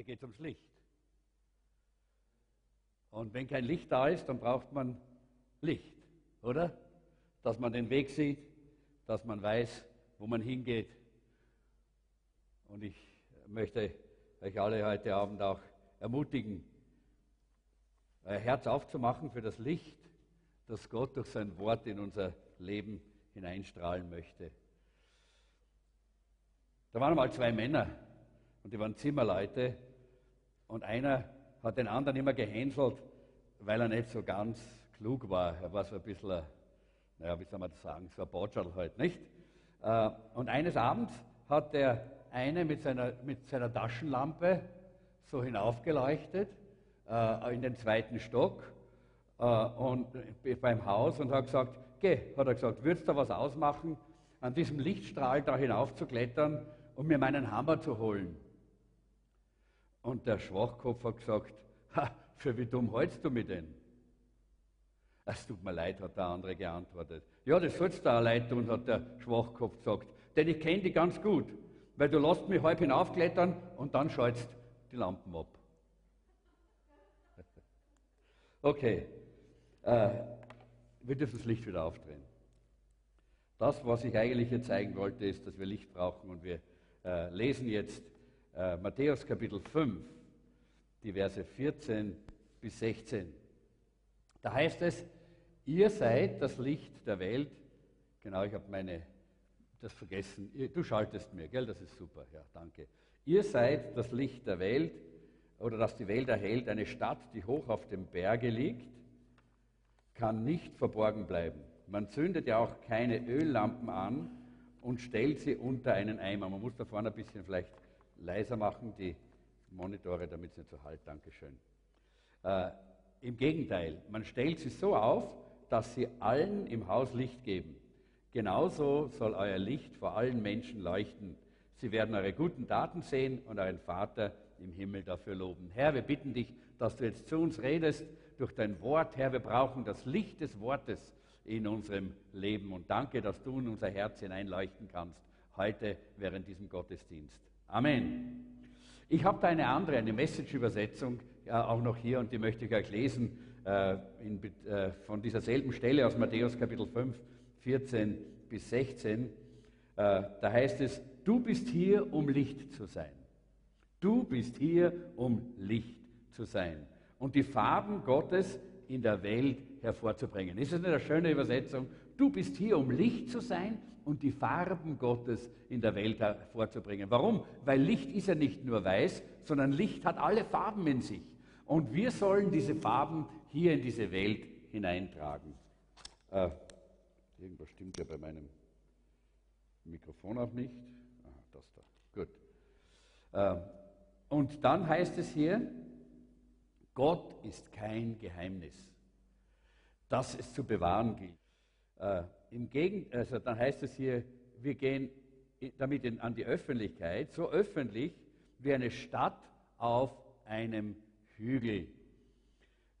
Heute geht es ums Licht. Und wenn kein Licht da ist, dann braucht man Licht, oder? Dass man den Weg sieht, dass man weiß, wo man hingeht. Und ich möchte euch alle heute Abend auch ermutigen, euer Herz aufzumachen für das Licht, das Gott durch sein Wort in unser Leben hineinstrahlen möchte. Da waren mal zwei Männer und die waren Zimmerleute und einer hat den anderen immer gehänselt, weil er nicht so ganz klug war. Er war so ein bisschen, naja, wie soll man das sagen, so ein Botschal halt, nicht? Äh, und eines Abends hat der eine mit seiner, mit seiner Taschenlampe so hinaufgeleuchtet äh, in den zweiten Stock äh, und beim Haus und hat gesagt, geh, hat er gesagt, würdest du was ausmachen, an diesem Lichtstrahl da hinaufzuklettern um mir meinen Hammer zu holen? Und der Schwachkopf hat gesagt, ha, für wie dumm hältst du mich denn? Es tut mir leid, hat der andere geantwortet. Ja, das sollst du auch leid tun, hat der Schwachkopf gesagt. Denn ich kenne dich ganz gut, weil du lässt mich halb hinaufklettern und dann schaltest die Lampen ab. Okay, äh, wir dürfen das Licht wieder aufdrehen. Das, was ich eigentlich hier zeigen wollte, ist, dass wir Licht brauchen und wir äh, lesen jetzt äh, Matthäus Kapitel 5, die Verse 14 bis 16. Da heißt es, ihr seid das Licht der Welt. Genau, ich habe meine, das vergessen. Du schaltest mir, gell? Das ist super. Ja, danke. Ihr seid das Licht der Welt oder das die Welt erhält. Eine Stadt, die hoch auf dem Berge liegt, kann nicht verborgen bleiben. Man zündet ja auch keine Öllampen an und stellt sie unter einen Eimer. Man muss da vorne ein bisschen vielleicht leiser machen, die Monitore, damit es nicht so halt. Dankeschön. Äh, Im Gegenteil, man stellt sie so auf, dass sie allen im Haus Licht geben. Genauso soll euer Licht vor allen Menschen leuchten. Sie werden eure guten Taten sehen und euren Vater im Himmel dafür loben. Herr, wir bitten dich, dass du jetzt zu uns redest durch dein Wort. Herr, wir brauchen das Licht des Wortes in unserem Leben. Und danke, dass du in unser Herz hineinleuchten kannst, heute während diesem Gottesdienst. Amen. Ich habe da eine andere, eine Message-Übersetzung äh, auch noch hier und die möchte ich euch lesen äh, in, äh, von dieser selben Stelle aus Matthäus Kapitel 5, 14 bis 16. Äh, da heißt es, du bist hier, um Licht zu sein. Du bist hier, um Licht zu sein. Und die Farben Gottes in der Welt hervorzubringen. Ist das nicht eine schöne Übersetzung? Du bist hier, um Licht zu sein und die Farben Gottes in der Welt hervorzubringen. Warum? Weil Licht ist ja nicht nur weiß, sondern Licht hat alle Farben in sich. Und wir sollen diese Farben hier in diese Welt hineintragen. Äh, irgendwas stimmt ja bei meinem Mikrofon auch nicht. Aha, das da. Gut. Äh, und dann heißt es hier, Gott ist kein Geheimnis das es zu bewahren gilt. Äh, Im Gegenteil, also dann heißt es hier, wir gehen damit in, an die Öffentlichkeit, so öffentlich wie eine Stadt auf einem Hügel.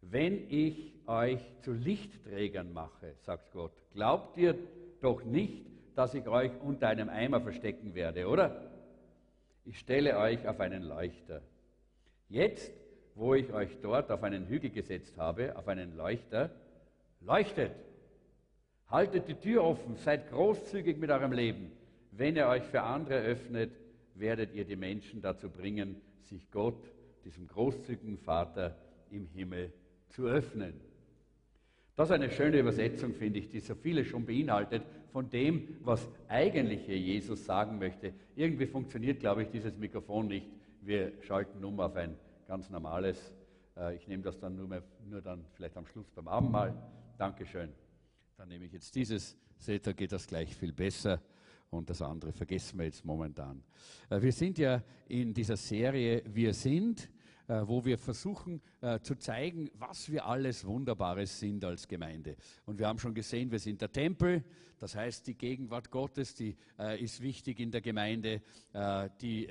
Wenn ich euch zu Lichtträgern mache, sagt Gott, glaubt ihr doch nicht, dass ich euch unter einem Eimer verstecken werde, oder? Ich stelle euch auf einen Leuchter. Jetzt, wo ich euch dort auf einen Hügel gesetzt habe, auf einen Leuchter, Leuchtet. Haltet die Tür offen. Seid großzügig mit eurem Leben. Wenn ihr euch für andere öffnet, werdet ihr die Menschen dazu bringen, sich Gott, diesem großzügigen Vater im Himmel, zu öffnen. Das ist eine schöne Übersetzung, finde ich, die so viele schon beinhaltet von dem, was eigentlich hier Jesus sagen möchte. Irgendwie funktioniert, glaube ich, dieses Mikrofon nicht. Wir schalten um auf ein ganz normales. Äh, ich nehme das dann nur, mehr, nur dann vielleicht am Schluss beim Abendmahl. Dankeschön. Dann nehme ich jetzt dieses. Seht, da geht das gleich viel besser. Und das andere vergessen wir jetzt momentan. Äh, wir sind ja in dieser Serie Wir sind wo wir versuchen äh, zu zeigen, was wir alles Wunderbares sind als Gemeinde. Und wir haben schon gesehen, wir sind der Tempel, das heißt, die Gegenwart Gottes, die äh, ist wichtig in der Gemeinde, die,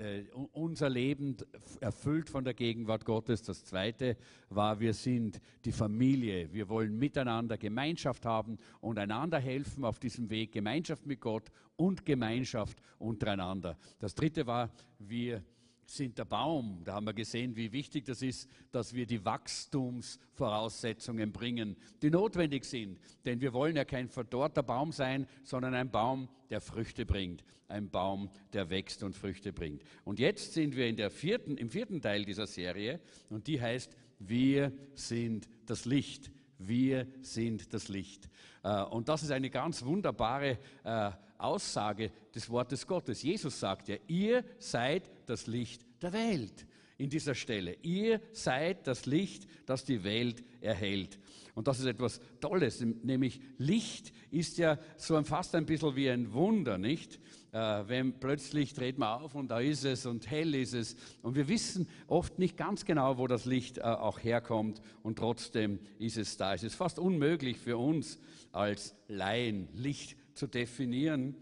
unser Leben erfüllt von der Gegenwart Gottes. Das Zweite war, wir sind die Familie. Wir wollen miteinander Gemeinschaft haben und einander helfen auf diesem Weg, Gemeinschaft mit Gott und Gemeinschaft untereinander. Das Dritte war, wir sind der Baum. Da haben wir gesehen, wie wichtig das ist, dass wir die Wachstumsvoraussetzungen bringen, die notwendig sind. Denn wir wollen ja kein verdorrter Baum sein, sondern ein Baum, der Früchte bringt. Ein Baum, der wächst und Früchte bringt. Und jetzt sind wir in der vierten, im vierten Teil dieser Serie und die heißt, wir sind das Licht. Wir sind das Licht. Äh, und das ist eine ganz wunderbare äh, Aussage des Wortes Gottes. Jesus sagt ja, ihr seid das Licht der Welt in dieser Stelle. Ihr seid das Licht, das die Welt erhält. Und das ist etwas Tolles, nämlich Licht ist ja so fast ein bisschen wie ein Wunder, nicht? Äh, wenn plötzlich dreht man auf und da ist es und hell ist es. Und wir wissen oft nicht ganz genau, wo das Licht äh, auch herkommt und trotzdem ist es da. Es ist fast unmöglich für uns als Laien Licht zu definieren.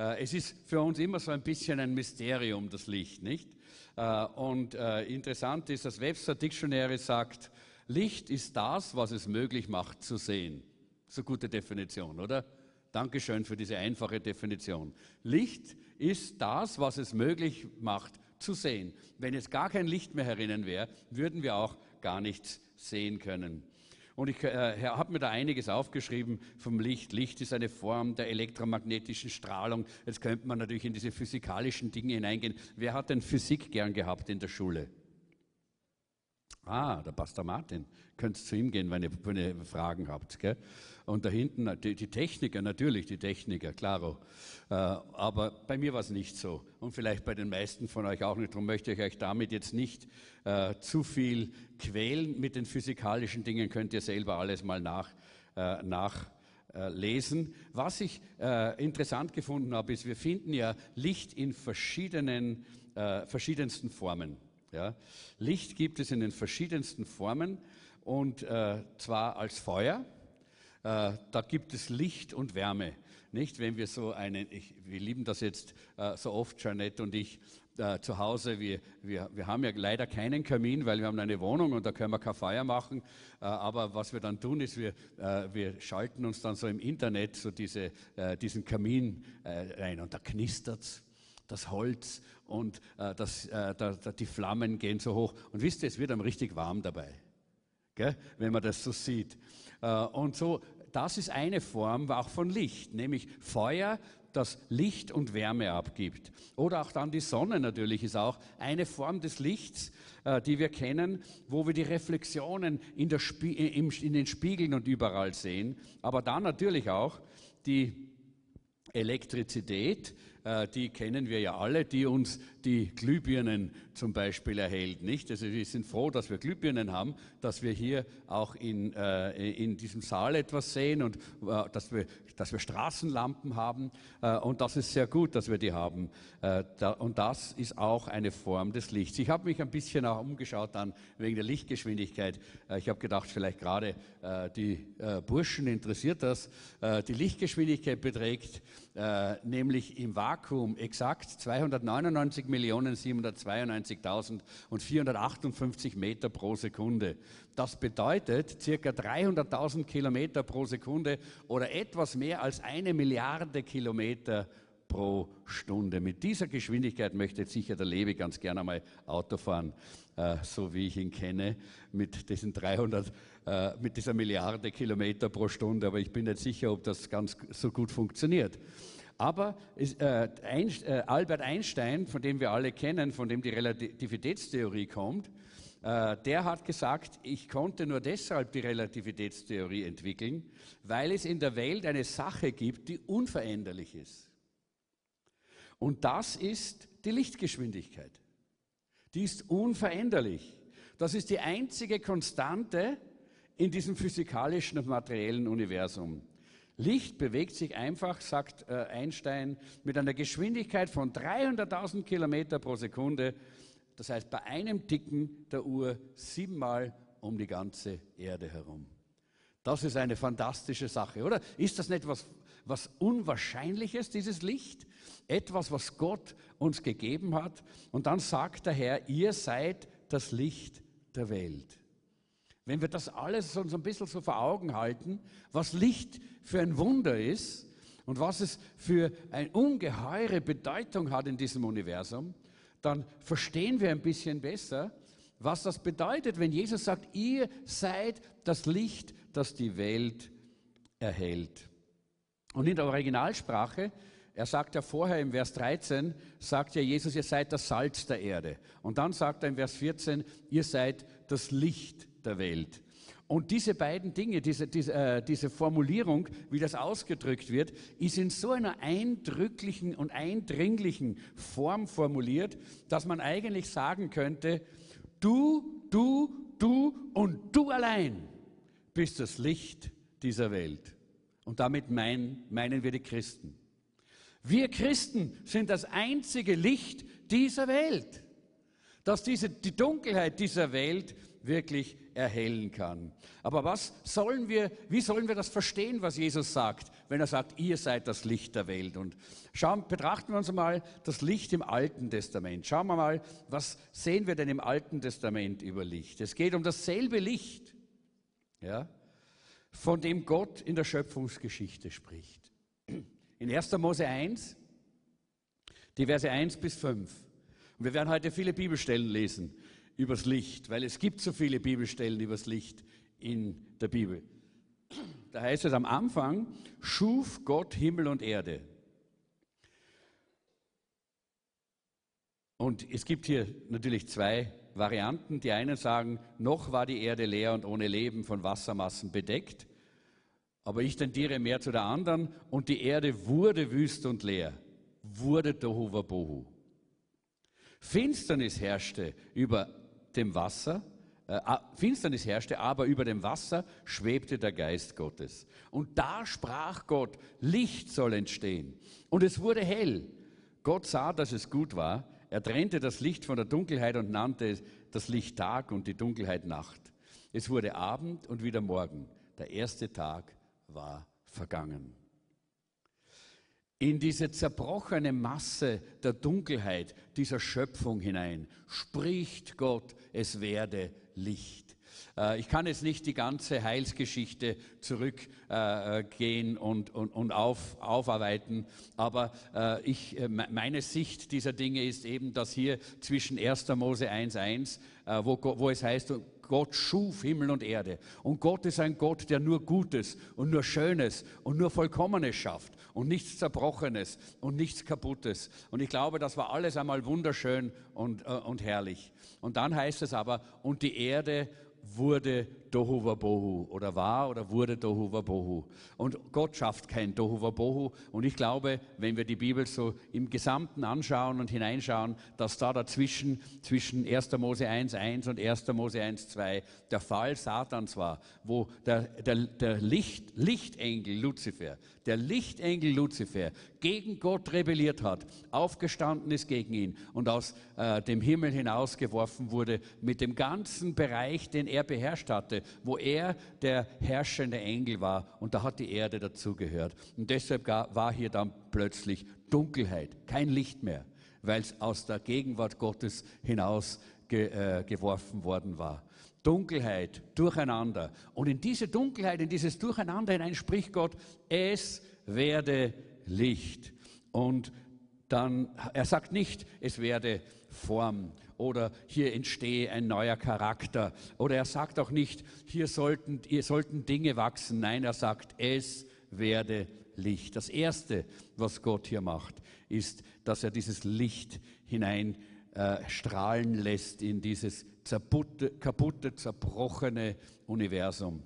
Äh, es ist für uns immer so ein bisschen ein Mysterium, das Licht, nicht? Äh, und äh, interessant ist, dass Webster Dictionary sagt, Licht ist das, was es möglich macht zu sehen. So gute Definition, oder? Dankeschön für diese einfache Definition. Licht ist das, was es möglich macht zu sehen. Wenn es gar kein Licht mehr herinnen wäre, würden wir auch gar nichts sehen können. Und ich äh, habe mir da einiges aufgeschrieben vom Licht. Licht ist eine Form der elektromagnetischen Strahlung. Jetzt könnte man natürlich in diese physikalischen Dinge hineingehen. Wer hat denn Physik gern gehabt in der Schule? Ah, der Pastor Martin. Könnt zu ihm gehen, wenn ihr, wenn ihr Fragen habt. Gell? Und da hinten die, die, Techniker, natürlich die Techniker, klaro. Äh, aber bei mir war es nicht so. Und vielleicht bei den meisten von euch auch nicht. Darum möchte ich euch damit jetzt nicht äh, zu viel quälen. Mit den physikalischen Dingen könnt ihr selber alles mal nach, äh, nachlesen. Was ich äh, interessant gefunden habe, ist, wir finden ja Licht in verschiedenen, äh, verschiedensten Formen. Ja? Licht gibt es in den verschiedensten Formen und äh, zwar als Feuer. Äh, da gibt es Licht und Wärme. Nicht, wenn wir so einen, ich, wir lieben das jetzt äh, so oft, Jeanette und ich, äh, zu Hause, wir, wir, wir haben ja leider keinen Kamin, weil wir haben eine Wohnung und da können wir kein Feuer machen. Äh, aber was wir dann tun, ist, wir, äh, wir schalten uns dann so im Internet so diese, äh, diesen Kamin rein und da knistert es das Holz und äh, das, äh, da, da, die Flammen gehen so hoch. Und wisst ihr, es wird einem richtig warm dabei, gell? wenn man das so sieht. Äh, und so, das ist eine Form auch von Licht, nämlich Feuer, das Licht und Wärme abgibt. Oder auch dann die Sonne natürlich ist auch eine Form des Lichts, äh, die wir kennen, wo wir die Reflexionen in, Spie in den Spiegeln und überall sehen. Aber dann natürlich auch die Elektrizität, äh, die kennen wir ja alle, die uns die Glühbirnen zum Beispiel erhält. Nicht? Also wir sind froh, dass wir Glühbirnen haben, dass wir hier auch in, äh, in diesem Saal etwas sehen und äh, dass, wir, dass wir Straßenlampen haben. Äh, und das ist sehr gut, dass wir die haben. Äh, da, und das ist auch eine Form des Lichts. Ich habe mich ein bisschen auch umgeschaut dann wegen der Lichtgeschwindigkeit. Äh, ich habe gedacht, vielleicht gerade die Burschen interessiert das. die Lichtgeschwindigkeit beträgt nämlich im Vakuum exakt 299.792.000 458 Meter pro Sekunde. Das bedeutet circa 300.000 Kilometer pro Sekunde oder etwas mehr als eine Milliarde Kilometer pro Stunde. Mit dieser Geschwindigkeit möchte sicher der Levi ganz gerne mal Auto fahren, äh, so wie ich ihn kenne, mit diesen 300, äh, mit dieser Milliarde Kilometer pro Stunde. Aber ich bin nicht sicher, ob das ganz so gut funktioniert. Aber äh, äh, Albert Einstein, von dem wir alle kennen, von dem die Relativitätstheorie kommt, äh, der hat gesagt, ich konnte nur deshalb die Relativitätstheorie entwickeln, weil es in der Welt eine Sache gibt, die unveränderlich ist. Und das ist die Lichtgeschwindigkeit. Die ist unveränderlich. Das ist die einzige Konstante in diesem physikalischen und materiellen Universum. Licht bewegt sich einfach, sagt äh, Einstein, mit einer Geschwindigkeit von 300.000 Kilometer pro Sekunde. Das heißt, bei einem Ticken der Uhr siebenmal um die ganze Erde herum. Das ist eine fantastische Sache, oder? Ist das nicht was, was Unwahrscheinliches, dieses Licht? Etwas, was Gott uns gegeben hat. Und dann sagt der Herr, ihr seid das Licht der Welt. Wenn wir das alles uns ein bisschen so vor Augen halten, was Licht für ein Wunder ist und was es für eine ungeheure Bedeutung hat in diesem Universum, dann verstehen wir ein bisschen besser, was das bedeutet, wenn Jesus sagt, ihr seid das Licht, das die Welt erhält. Und in der Originalsprache, er sagt ja vorher im Vers 13, sagt ja Jesus, ihr seid das Salz der Erde. Und dann sagt er im Vers 14, ihr seid das Licht der Welt. Und diese beiden Dinge, diese, diese, äh, diese Formulierung, wie das ausgedrückt wird, ist in so einer eindrücklichen und eindringlichen Form formuliert, dass man eigentlich sagen könnte, du, du, du und du allein bist das Licht dieser Welt. Und damit mein, meinen wir die Christen. Wir Christen sind das einzige Licht dieser Welt, das diese, die Dunkelheit dieser Welt wirklich erhellen kann. Aber was sollen wir, wie sollen wir das verstehen, was Jesus sagt, wenn er sagt, ihr seid das Licht der Welt? Und schauen, betrachten wir uns mal das Licht im Alten Testament. Schauen wir mal, was sehen wir denn im Alten Testament über Licht? Es geht um dasselbe Licht, ja, von dem Gott in der Schöpfungsgeschichte spricht. In 1. Mose 1, die Verse 1 bis 5. Und wir werden heute viele Bibelstellen lesen übers Licht, weil es gibt so viele Bibelstellen übers Licht in der Bibel. Da heißt es am Anfang, schuf Gott Himmel und Erde. Und es gibt hier natürlich zwei Varianten. Die einen sagen, noch war die Erde leer und ohne Leben von Wassermassen bedeckt. Aber ich tendiere mehr zu der anderen. Und die Erde wurde wüst und leer, wurde Tohuwabohu. Finsternis herrschte über dem Wasser, äh, Finsternis herrschte, aber über dem Wasser schwebte der Geist Gottes. Und da sprach Gott, Licht soll entstehen. Und es wurde hell. Gott sah, dass es gut war. Er trennte das Licht von der Dunkelheit und nannte das Licht Tag und die Dunkelheit Nacht. Es wurde Abend und wieder Morgen. Der erste Tag war vergangen in diese zerbrochene Masse der Dunkelheit dieser Schöpfung hinein spricht Gott, es werde Licht. Äh, ich kann jetzt nicht die ganze Heilsgeschichte zurückgehen und, und, und auf, aufarbeiten, aber äh, ich, äh, meine Sicht dieser Dinge ist eben, dass hier zwischen 1. Mose 1.1, wo, wo es heißt, Gott schuf Himmel und Erde. Und Gott ist ein Gott, der nur Gutes und nur Schönes und nur Vollkommenes schafft und nichts Zerbrochenes und nichts Kaputtes. Und ich glaube, das war alles einmal wunderschön und, äh, und herrlich. Und dann heißt es aber, und die Erde wurde Tohuwabohu oder war oder wurde Tohuwabohu. Und Gott schafft kein Tohuwabohu. Und ich glaube, wenn wir die Bibel so im Gesamten anschauen und hineinschauen, dass da dazwischen, zwischen 1. Mose 1.1 und 1. Mose 1.2 der Fall Satans war, wo der, der, der Licht, Lichtengel Luzifer, der Lichtengel Luzifer gegen Gott rebelliert hat, aufgestanden ist gegen ihn und aus äh, dem Himmel hinausgeworfen wurde mit dem ganzen Bereich, den er beherrscht hatte wo er der herrschende Engel war und da hat die Erde dazugehört. Und deshalb war hier dann plötzlich Dunkelheit, kein Licht mehr, weil es aus der Gegenwart Gottes hinaus ge, äh, geworfen worden war. Dunkelheit, Durcheinander. Und in diese Dunkelheit, in dieses Durcheinander hinein spricht Gott, es werde Licht. Und dann, er sagt nicht, es werde Form oder hier entstehe ein neuer Charakter. Oder er sagt auch nicht, hier sollten, hier sollten Dinge wachsen. Nein, er sagt, es werde Licht. Das Erste, was Gott hier macht, ist, dass er dieses Licht hinein äh, strahlen lässt in dieses zerputte, kaputte, zerbrochene Universum.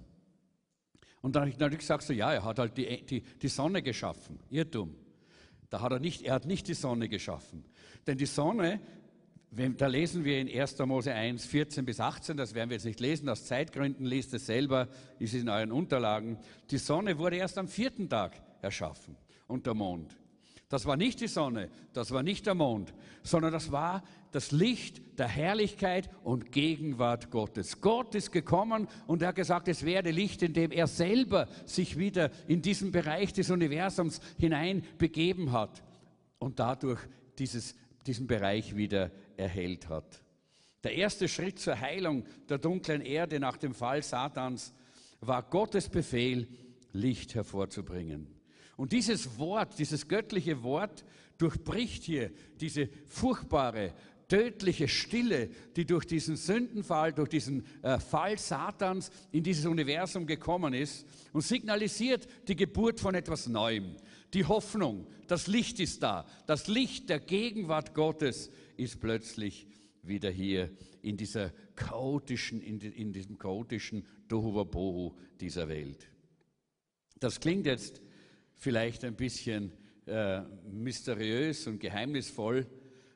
Und dann natürlich sagst du, ja, er hat halt die, die, die Sonne geschaffen. Irrtum. Da hat er nicht, er hat nicht die Sonne geschaffen. Denn die Sonne da lesen wir in 1. Mose 1, 14 bis 18, das werden wir jetzt nicht lesen, aus Zeitgründen liest es selber, ist in euren Unterlagen. Die Sonne wurde erst am vierten Tag erschaffen und der Mond. Das war nicht die Sonne, das war nicht der Mond, sondern das war das Licht der Herrlichkeit und Gegenwart Gottes. Gott ist gekommen und er hat gesagt, es werde Licht, indem er selber sich wieder in diesen Bereich des Universums hinein begeben hat und dadurch dieses, diesen Bereich wieder erhellt hat. Der erste Schritt zur Heilung der dunklen Erde nach dem Fall Satans war Gottes Befehl, Licht hervorzubringen. Und dieses Wort, dieses göttliche Wort durchbricht hier diese furchtbare, tödliche Stille, die durch diesen Sündenfall, durch diesen äh, Fall Satans in dieses Universum gekommen ist und signalisiert die Geburt von etwas Neuem. Die Hoffnung, das Licht ist da. Das Licht der Gegenwart Gottes ist plötzlich wieder hier in dieser chaotischen, in, in diesem chaotischen Tohuwabohu dieser Welt. Das klingt jetzt vielleicht ein bisschen äh, mysteriös und geheimnisvoll.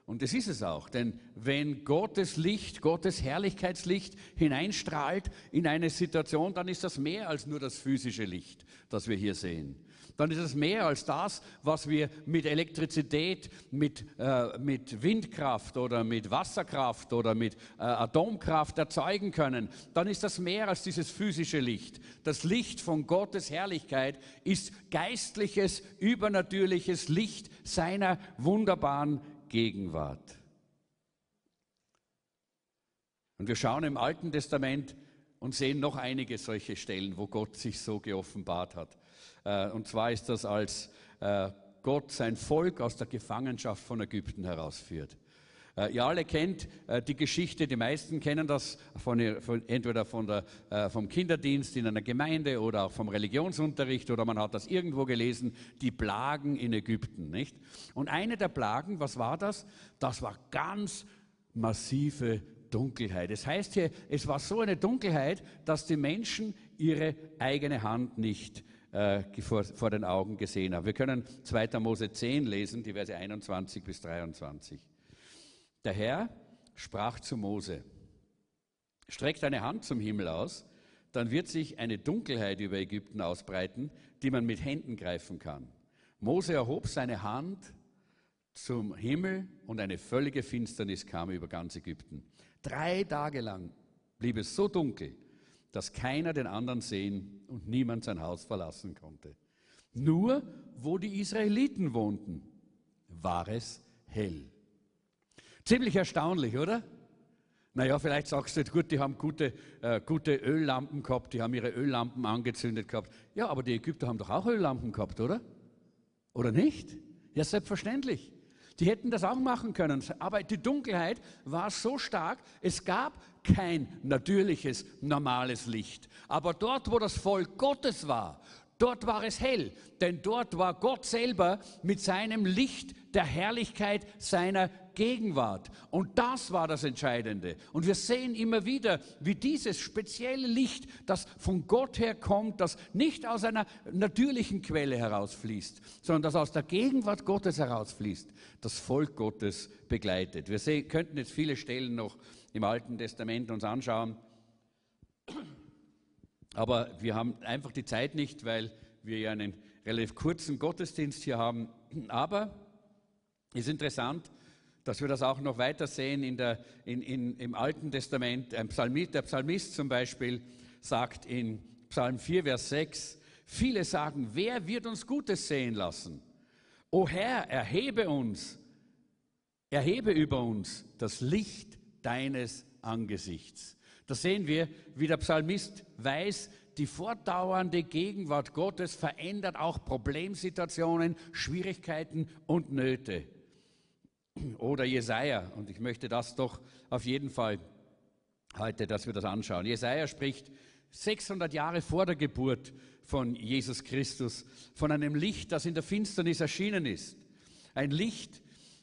Und das ist es auch, denn wenn Gottes Licht, Gottes Herrlichkeitslicht hineinstrahlt in eine Situation, dann ist das mehr als nur das physische Licht, das wir hier sehen dann ist es mehr als das, was wir mit Elektrizität, mit, äh, mit Windkraft oder mit Wasserkraft oder mit äh, Atomkraft erzeugen können. Dann ist das mehr als dieses physische Licht. Das Licht von Gottes Herrlichkeit ist geistliches, übernatürliches Licht seiner wunderbaren Gegenwart. Und wir schauen im Alten Testament und sehen noch einige solche Stellen, wo Gott sich so geoffenbart hat. Äh, und zwar ist das, als äh, Gott sein Volk aus der Gefangenschaft von Ägypten herausführt. Äh, ihr alle kennt die Geschichte, die meisten kennen das von, von, entweder von der, vom Kinderdienst in einer Gemeinde oder auch vom Religionsunterricht oder man hat das irgendwo gelesen, die Plagen in Ägypten. Nicht? Und eine der Plagen, was war das? Das war ganz massive Dunkelheit. Es das heißt hier, es war so eine Dunkelheit, dass die Menschen ihre eigene Hand nicht äh, vor, vor den Augen gesehen haben. Wir können 2. Mose 10 lesen, die Verse 21 bis 23. Der Herr sprach zu Mose, streck deine Hand zum Himmel aus, dann wird sich eine Dunkelheit über Ägypten ausbreiten, die man mit Händen greifen kann. Mose erhob seine Hand zum Himmel und eine völlige Finsternis kam über ganz Ägypten. Drei Tage lang blieb es so dunkel, dass keiner den anderen sehen und niemand sein Haus verlassen konnte. Nur wo die Israeliten wohnten, war es hell. Ziemlich erstaunlich, oder? Naja, vielleicht sagst du, gut, die haben gute, äh, gute Öllampen gehabt, die haben ihre Öllampen angezündet gehabt. Ja, aber die Ägypter haben doch auch Öllampen gehabt, oder? Oder nicht? Ja, selbstverständlich. Die hätten das auch machen können, aber die Dunkelheit war so stark, es gab kein natürliches, normales Licht. Aber dort, wo das Volk Gottes war, dort war es hell, denn dort war Gott selber mit seinem Licht der Herrlichkeit seiner Gegenwart. Und das war das Entscheidende. Und wir sehen immer wieder, wie dieses spezielle Licht, das von Gott her kommt, das nicht aus einer natürlichen Quelle herausfließt, sondern das aus der Gegenwart Gottes herausfließt, das Volk Gottes begleitet. Wir sehen, könnten jetzt viele Stellen noch im Alten Testament uns anschauen. Aber wir haben einfach die Zeit nicht, weil wir ja einen relativ kurzen Gottesdienst hier haben. Aber es ist interessant, dass wir das auch noch weiter sehen in der, in, in, im Alten Testament. Psalmist, der Psalmist zum Beispiel sagt in Psalm 4, Vers 6, viele sagen, wer wird uns Gutes sehen lassen? O Herr, erhebe uns, erhebe über uns das Licht deines Angesichts. Da sehen wir, wie der Psalmist weiß, die fortdauernde Gegenwart Gottes verändert auch Problemsituationen, Schwierigkeiten und Nöte. Oder Jesaja, und ich möchte das doch auf jeden Fall heute, dass wir das anschauen. Jesaja spricht 600 Jahre vor der Geburt von Jesus Christus von einem Licht, das in der Finsternis erschienen ist. Ein Licht,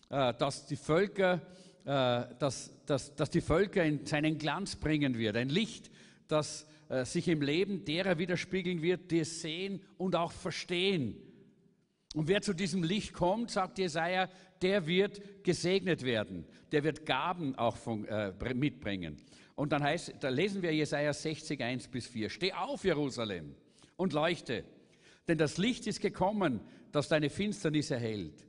äh, das die Völker, äh, das, das, das die Völker in seinen Glanz bringen wird. Ein Licht, das äh, sich im Leben derer widerspiegeln wird, die es sehen und auch verstehen. Und wer zu diesem Licht kommt, sagt Jesaja, der wird gesegnet werden. Der wird Gaben auch von, äh, mitbringen. Und dann heißt, da lesen wir Jesaja 60, 1 bis 4. Steh auf, Jerusalem, und leuchte, denn das Licht ist gekommen, das deine Finsternis erhält.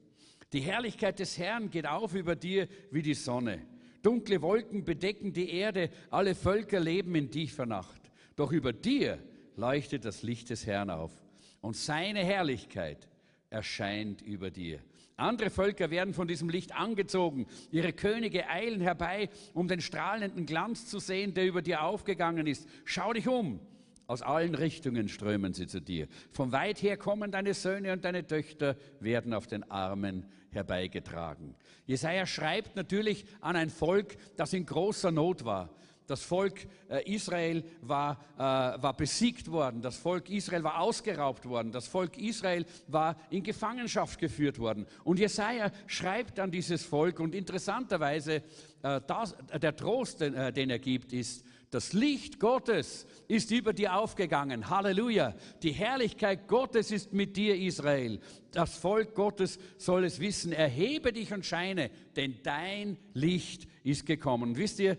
Die Herrlichkeit des Herrn geht auf über dir wie die Sonne. Dunkle Wolken bedecken die Erde, alle Völker leben in tiefer Nacht. Doch über dir leuchtet das Licht des Herrn auf und seine Herrlichkeit erscheint über dir. Andere Völker werden von diesem Licht angezogen. Ihre Könige eilen herbei, um den strahlenden Glanz zu sehen, der über dir aufgegangen ist. Schau dich um. Aus allen Richtungen strömen sie zu dir. Von weit her kommen deine Söhne und deine Töchter, werden auf den Armen herbeigetragen. Jesaja schreibt natürlich an ein Volk, das in großer Not war. Das Volk äh, Israel war, äh, war besiegt worden. Das Volk Israel war ausgeraubt worden. Das Volk Israel war in Gefangenschaft geführt worden. Und Jesaja schreibt an dieses Volk und interessanterweise, äh, das, der Trost, den, den er gibt, ist, das Licht Gottes ist über dir aufgegangen. Halleluja. Die Herrlichkeit Gottes ist mit dir, Israel. Das Volk Gottes soll es wissen. Erhebe dich und scheine, denn dein Licht ist gekommen. Und wisst ihr,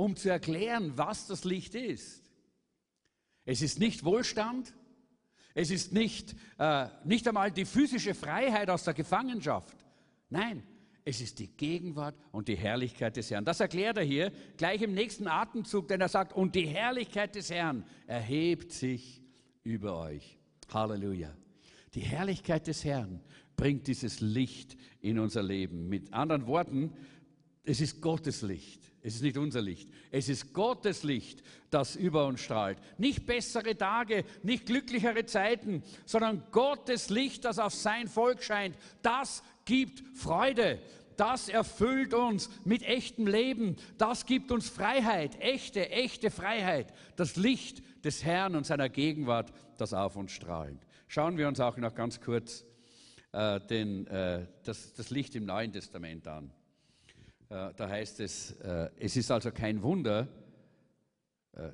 um zu erklären, was das Licht ist. Es ist nicht Wohlstand, es ist nicht, äh, nicht einmal die physische Freiheit aus der Gefangenschaft. Nein, es ist die Gegenwart und die Herrlichkeit des Herrn. Das erklärt er hier gleich im nächsten Atemzug, denn er sagt, und die Herrlichkeit des Herrn erhebt sich über euch. Halleluja. Die Herrlichkeit des Herrn bringt dieses Licht in unser Leben. Mit anderen Worten, es ist Gottes Licht. Es ist nicht unser Licht. Es ist Gottes Licht, das über uns strahlt. Nicht bessere Tage, nicht glücklichere Zeiten, sondern Gottes Licht, das auf sein Volk scheint. Das gibt Freude. Das erfüllt uns mit echtem Leben. Das gibt uns Freiheit, echte, echte Freiheit. Das Licht des Herrn und seiner Gegenwart, das auf uns strahlt. Schauen wir uns auch noch ganz kurz äh, den, äh, das, das Licht im Neuen Testament an. Äh, da heißt es, äh, es ist also kein Wunder, äh,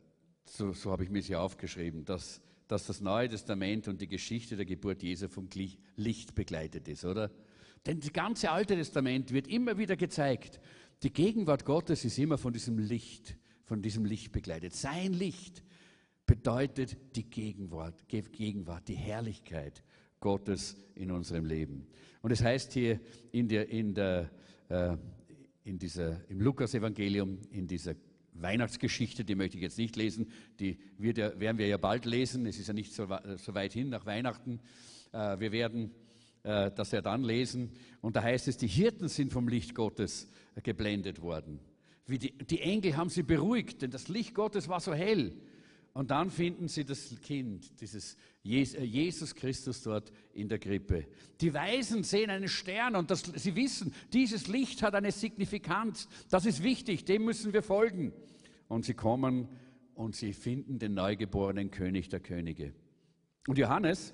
so, so habe ich mir sie aufgeschrieben, dass, dass das Neue Testament und die Geschichte der Geburt Jesu vom Licht begleitet ist, oder? Denn das ganze Alte Testament wird immer wieder gezeigt, die Gegenwart Gottes ist immer von diesem Licht, von diesem Licht begleitet. Sein Licht bedeutet die Gegenwart, Gegenwart, die Herrlichkeit Gottes in unserem Leben. Und es heißt hier in der, in der äh, in dieser, im Lukas-Evangelium, in dieser Weihnachtsgeschichte, die möchte ich jetzt nicht lesen, die wird ja, werden wir ja bald lesen, es ist ja nicht so, so weit hin nach Weihnachten. Äh, wir werden äh, das ja dann lesen. Und da heißt es, die Hirten sind vom Licht Gottes geblendet worden. Die, die Engel haben sie beruhigt, denn das Licht Gottes war so hell. Und dann finden sie das Kind, dieses äh, Jesus Christus dort in der Krippe. Die Weisen sehen einen Stern und das, sie wissen, dieses Licht hat eine Signifikanz. Das ist wichtig, dem müssen wir folgen. Und sie kommen und sie finden den neugeborenen König der Könige. Und Johannes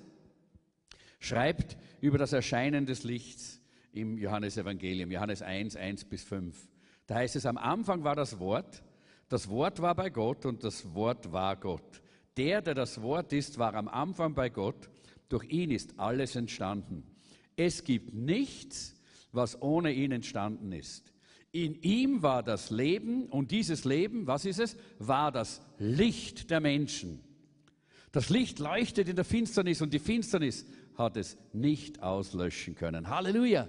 schreibt über das Erscheinen des Lichts im Johannesevangelium, Johannes 1, 1 bis 5. Da heißt es, am Anfang war das Wort das Wort war bei Gott und das Wort war Gott. Der, der das Wort ist, war am Anfang bei Gott. Durch ihn ist alles entstanden. Es gibt nichts, was ohne ihn entstanden ist. In ihm war das Leben und dieses Leben, was ist es? War das Licht der Menschen. Das Licht leuchtet in der Finsternis und die Finsternis hat es nicht auslöschen können. Halleluja!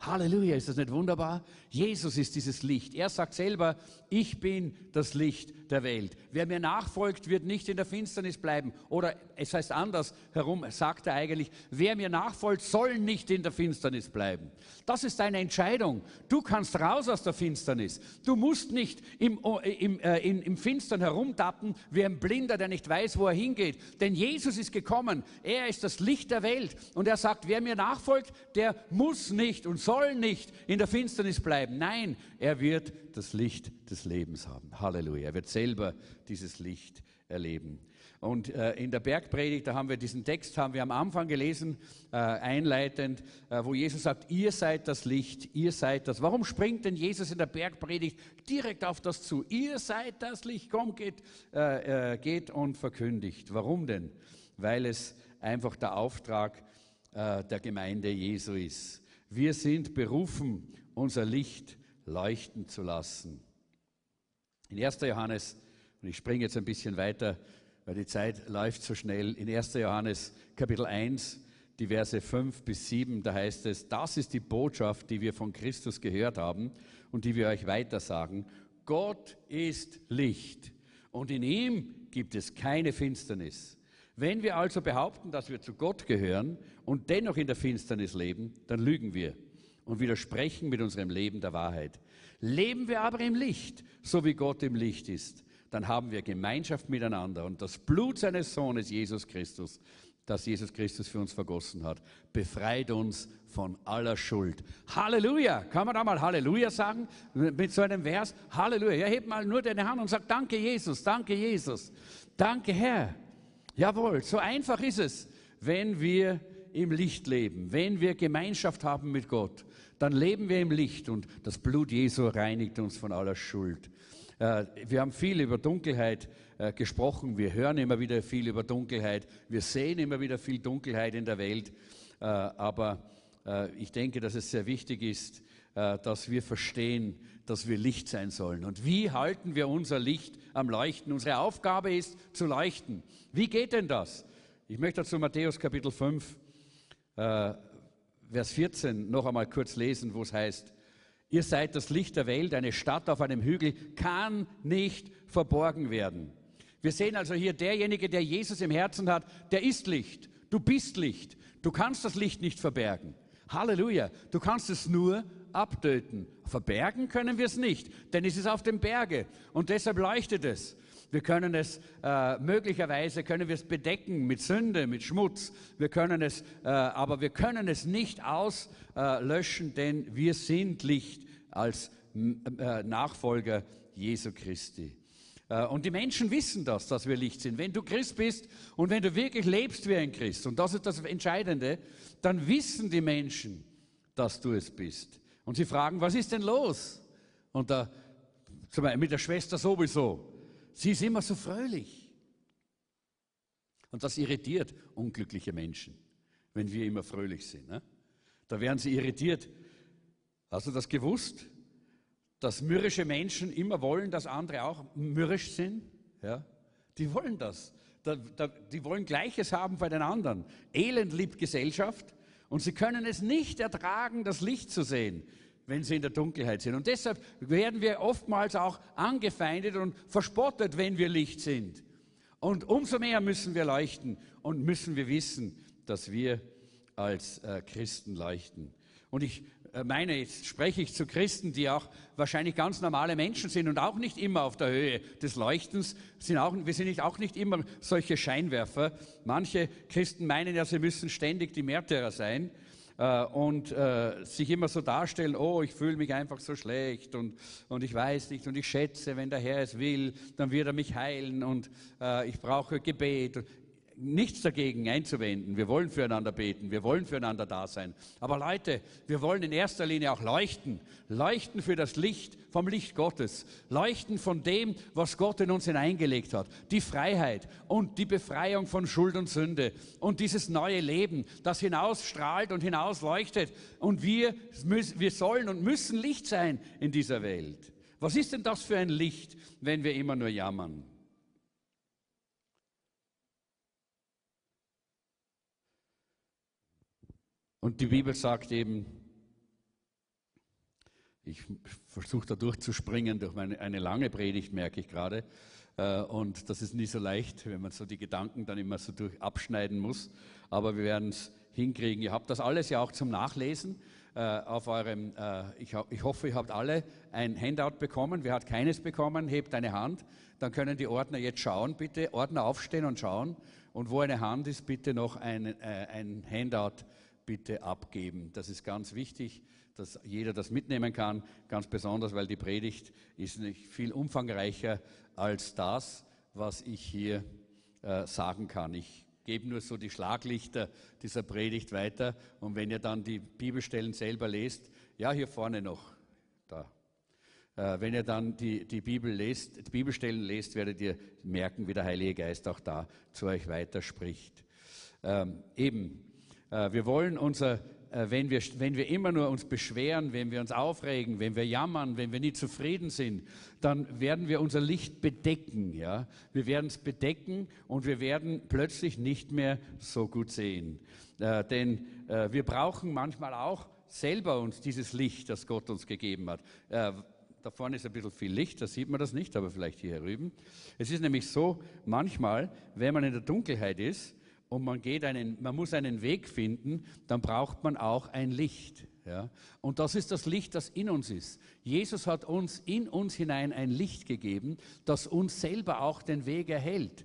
Halleluja, ist das nicht wunderbar? Jesus ist dieses Licht. Er sagt selber, ich bin das Licht der Welt. Wer mir nachfolgt, wird nicht in der Finsternis bleiben. Oder es heißt anders herum, sagt er eigentlich, wer mir nachfolgt, soll nicht in der Finsternis bleiben. Das ist eine Entscheidung. Du kannst raus aus der Finsternis. Du musst nicht im, im, äh, im, im Finstern herumtappen wie ein Blinder, der nicht weiß, wo er hingeht. Denn Jesus ist gekommen. Er ist das Licht der Welt. Und er sagt, wer mir nachfolgt, der muss nicht und soll nicht in der Finsternis bleiben. Nein, er wird das Licht des Lebens haben. Halleluja. Er wird selber dieses Licht erleben. Und äh, in der Bergpredigt, da haben wir diesen Text, haben wir am Anfang gelesen, äh, einleitend, äh, wo Jesus sagt, ihr seid das Licht, ihr seid das. Warum springt denn Jesus in der Bergpredigt direkt auf das zu? Ihr seid das Licht, komm, geht, äh, äh, geht und verkündigt. Warum denn? Weil es einfach der Auftrag äh, der Gemeinde Jesu ist. Wir sind berufen, unser Licht leuchten zu lassen. In 1. Johannes, und ich springe jetzt ein bisschen weiter, weil die Zeit läuft so schnell, in 1. Johannes Kapitel 1, die Verse 5 bis 7, da heißt es, das ist die Botschaft, die wir von Christus gehört haben und die wir euch weitersagen. Gott ist Licht und in ihm gibt es keine Finsternis. Wenn wir also behaupten, dass wir zu Gott gehören und dennoch in der Finsternis leben, dann lügen wir und widersprechen mit unserem Leben der Wahrheit. Leben wir aber im Licht, so wie Gott im Licht ist, dann haben wir Gemeinschaft miteinander und das Blut seines Sohnes Jesus Christus, das Jesus Christus für uns vergossen hat, befreit uns von aller Schuld. Halleluja! Kann man da mal Halleluja sagen mit so einem Vers? Halleluja! Ja, heb mal nur deine Hand und sag Danke Jesus, danke Jesus, danke Herr. Jawohl, so einfach ist es, wenn wir im Licht leben, wenn wir Gemeinschaft haben mit Gott, dann leben wir im Licht und das Blut Jesu reinigt uns von aller Schuld. Äh, wir haben viel über Dunkelheit äh, gesprochen, wir hören immer wieder viel über Dunkelheit, wir sehen immer wieder viel Dunkelheit in der Welt, äh, aber ich denke, dass es sehr wichtig ist, dass wir verstehen, dass wir Licht sein sollen. Und wie halten wir unser Licht am Leuchten? Unsere Aufgabe ist zu leuchten. Wie geht denn das? Ich möchte dazu Matthäus Kapitel 5, Vers 14 noch einmal kurz lesen, wo es heißt, Ihr seid das Licht der Welt, eine Stadt auf einem Hügel kann nicht verborgen werden. Wir sehen also hier, derjenige, der Jesus im Herzen hat, der ist Licht. Du bist Licht. Du kannst das Licht nicht verbergen. Halleluja. Du kannst es nur abtöten. Verbergen können wir es nicht, denn es ist auf dem Berge und deshalb leuchtet es. Wir können es äh, möglicherweise können wir es bedecken mit Sünde, mit Schmutz. Wir können es, äh, aber wir können es nicht auslöschen, denn wir sind Licht als äh, Nachfolger Jesu Christi. Äh, und die Menschen wissen das, dass wir Licht sind. Wenn du Christ bist und wenn du wirklich lebst wie ein Christ, und das ist das Entscheidende, dann wissen die Menschen, dass du es bist. Und sie fragen, was ist denn los? Und da, mit der Schwester sowieso. Sie ist immer so fröhlich. Und das irritiert unglückliche Menschen, wenn wir immer fröhlich sind. Ne? Da werden sie irritiert. Hast du das gewusst? Dass mürrische Menschen immer wollen, dass andere auch mürrisch sind? Ja? Die wollen das. Da, da, die wollen Gleiches haben bei den anderen. Elend liebt Gesellschaft und sie können es nicht ertragen, das Licht zu sehen wenn sie in der Dunkelheit sind. Und deshalb werden wir oftmals auch angefeindet und verspottet, wenn wir Licht sind. Und umso mehr müssen wir leuchten und müssen wir wissen, dass wir als äh, Christen leuchten. Und ich meine, jetzt spreche ich zu Christen, die auch wahrscheinlich ganz normale Menschen sind und auch nicht immer auf der Höhe des Leuchtens sind. Auch, wir sind nicht, auch nicht immer solche Scheinwerfer. Manche Christen meinen ja, sie müssen ständig die Märtyrer sein äh, und äh, sich immer so darstellen, oh, ich fühle mich einfach so schlecht und, und ich weiß nicht und ich schätze, wenn der Herr es will, dann wird er mich heilen und äh, ich brauche Gebet nichts dagegen einzuwenden. Wir wollen füreinander beten, wir wollen füreinander da sein. Aber Leute, wir wollen in erster Linie auch leuchten. Leuchten für das Licht vom Licht Gottes. Leuchten von dem, was Gott in uns hineingelegt hat. Die Freiheit und die Befreiung von Schuld und Sünde. Und dieses neue Leben, das hinausstrahlt und hinausleuchtet. Und wir, wir sollen und müssen Licht sein in dieser Welt. Was ist denn das für ein Licht, wenn wir immer nur jammern? Und die Bibel sagt eben, ich versuche da durchzuspringen durch meine, eine lange Predigt, merke ich gerade. Äh, und das ist nie so leicht, wenn man so die Gedanken dann immer so durch abschneiden muss. Aber wir werden es hinkriegen. Ihr habt das alles ja auch zum Nachlesen äh, auf eurem, äh, ich, hoffe, ihr habt alle ein Handout bekommen. Wer hat keines bekommen, hebt eine Hand. Dann können die Ordner jetzt schauen, bitte. Ordner aufstehen und schauen. Und wo eine Hand ist, bitte noch ein, ein Handout bitte abgeben. Das ist ganz wichtig, dass jeder das mitnehmen kann, ganz besonders, weil die Predigt ist nicht viel umfangreicher als das, was ich hier äh, sagen kann. Ich gebe nur so die Schlaglichter dieser Predigt weiter und wenn ihr dann die Bibelstellen selber lest, ja, hier vorne noch, da. Äh, wenn ihr dann die, die Bibel lest, die Bibelstellen lest, werdet ihr merken, wie der Heilige Geist auch da zu euch weiterspricht. Ähm, eben, wir wollen unser, äh, wenn wir, wenn wir immer nur uns beschweren, wenn wir uns aufregen, wenn wir jammern, wenn wir nie zufrieden sind, dann werden wir unser Licht bedecken. Ja? Wir werden es bedecken und wir werden plötzlich nicht mehr so gut sehen. Äh, denn äh, wir brauchen manchmal auch selber uns dieses Licht, das Gott uns gegeben hat. Äh, da vorne ist ein bisschen viel Licht, da sieht man das nicht, aber vielleicht hier herüben. Es ist nämlich so, manchmal, wenn man in der Dunkelheit ist, und man, geht einen, man muss einen Weg finden, dann braucht man auch ein Licht. Ja? Und das ist das Licht, das in uns ist. Jesus hat uns in uns hinein ein Licht gegeben, das uns selber auch den Weg erhält.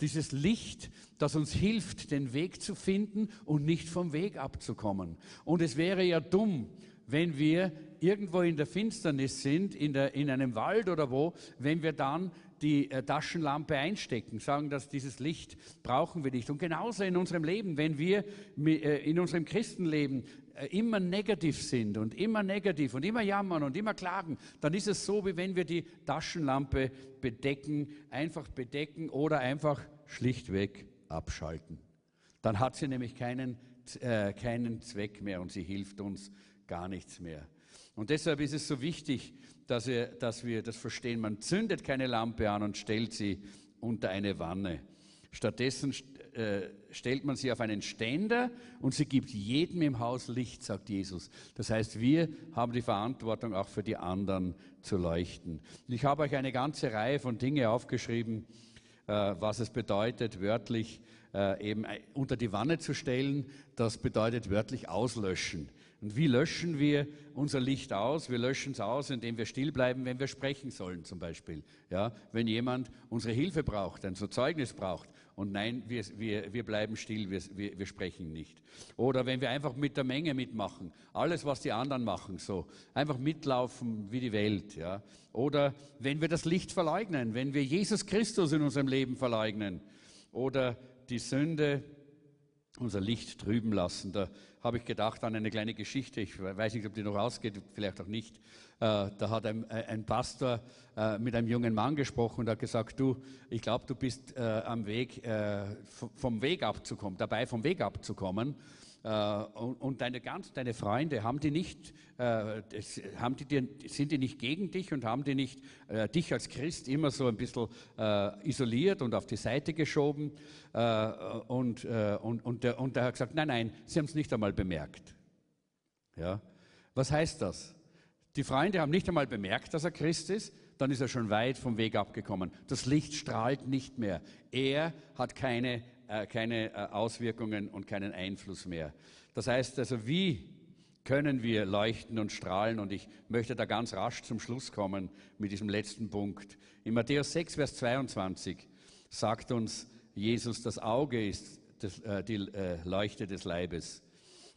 Dieses Licht, das uns hilft, den Weg zu finden und nicht vom Weg abzukommen. Und es wäre ja dumm, wenn wir irgendwo in der Finsternis sind, in, der, in einem Wald oder wo, wenn wir dann die äh, Taschenlampe einstecken, sagen, dass dieses Licht brauchen wir nicht. Und genauso in unserem Leben, wenn wir äh, in unserem Christenleben äh, immer negativ sind und immer negativ und immer jammern und immer klagen, dann ist es so, wie wenn wir die Taschenlampe bedecken, einfach bedecken oder einfach schlichtweg abschalten. Dann hat sie nämlich keinen, äh, keinen Zweck mehr und sie hilft uns gar nichts mehr. Und deshalb ist es so wichtig, dass wir, dass wir das verstehen. Man zündet keine Lampe an und stellt sie unter eine Wanne. Stattdessen äh, stellt man sie auf einen Ständer und sie gibt jedem im Haus Licht, sagt Jesus. Das heißt, wir haben die Verantwortung, auch für die anderen zu leuchten. Ich habe euch eine ganze Reihe von Dingen aufgeschrieben, äh, was es bedeutet, wörtlich äh, eben unter die Wanne zu stellen. Das bedeutet wörtlich auslöschen. Und wie löschen wir unser Licht aus? Wir löschen es aus, indem wir still bleiben, wenn wir sprechen sollen, zum Beispiel. Ja, wenn jemand unsere Hilfe braucht, ein so Zeugnis braucht, und nein, wir, wir, wir bleiben still, wir, wir, wir sprechen nicht. Oder wenn wir einfach mit der Menge mitmachen, alles, was die anderen machen, so einfach mitlaufen wie die Welt. Ja. Oder wenn wir das Licht verleugnen, wenn wir Jesus Christus in unserem Leben verleugnen. Oder die Sünde unser Licht trüben lassen. Da habe ich gedacht an eine kleine Geschichte, ich weiß nicht, ob die noch ausgeht, vielleicht auch nicht. Äh, da hat ein, ein Pastor äh, mit einem jungen Mann gesprochen und hat gesagt, du, ich glaube, du bist äh, am Weg, vom Weg abzukommen, dabei vom Weg abzukommen. Äh, und deine ganz, deine Freunde, haben die nicht, äh, haben die dir, sind die nicht gegen dich und haben die nicht äh, dich als Christ immer so ein bisschen isoliert und auf die Seite geschoben? und, und, und, der, und der hat gesagt, nein, nein, sie haben es nicht einmal bemerkt. Ja? Was heißt das? Die Freunde haben nicht einmal bemerkt, dass er Christ ist, dann ist er schon weit vom Weg abgekommen. Das Licht strahlt nicht mehr. Er hat keine äh, keine äh, Auswirkungen und keinen Einfluss mehr. Das heißt also, wie können wir leuchten und strahlen? Und ich möchte da ganz rasch zum Schluss kommen mit diesem letzten Punkt. In Matthäus 6, Vers 22 sagt uns Jesus, das Auge ist äh, die Leuchte des Leibes.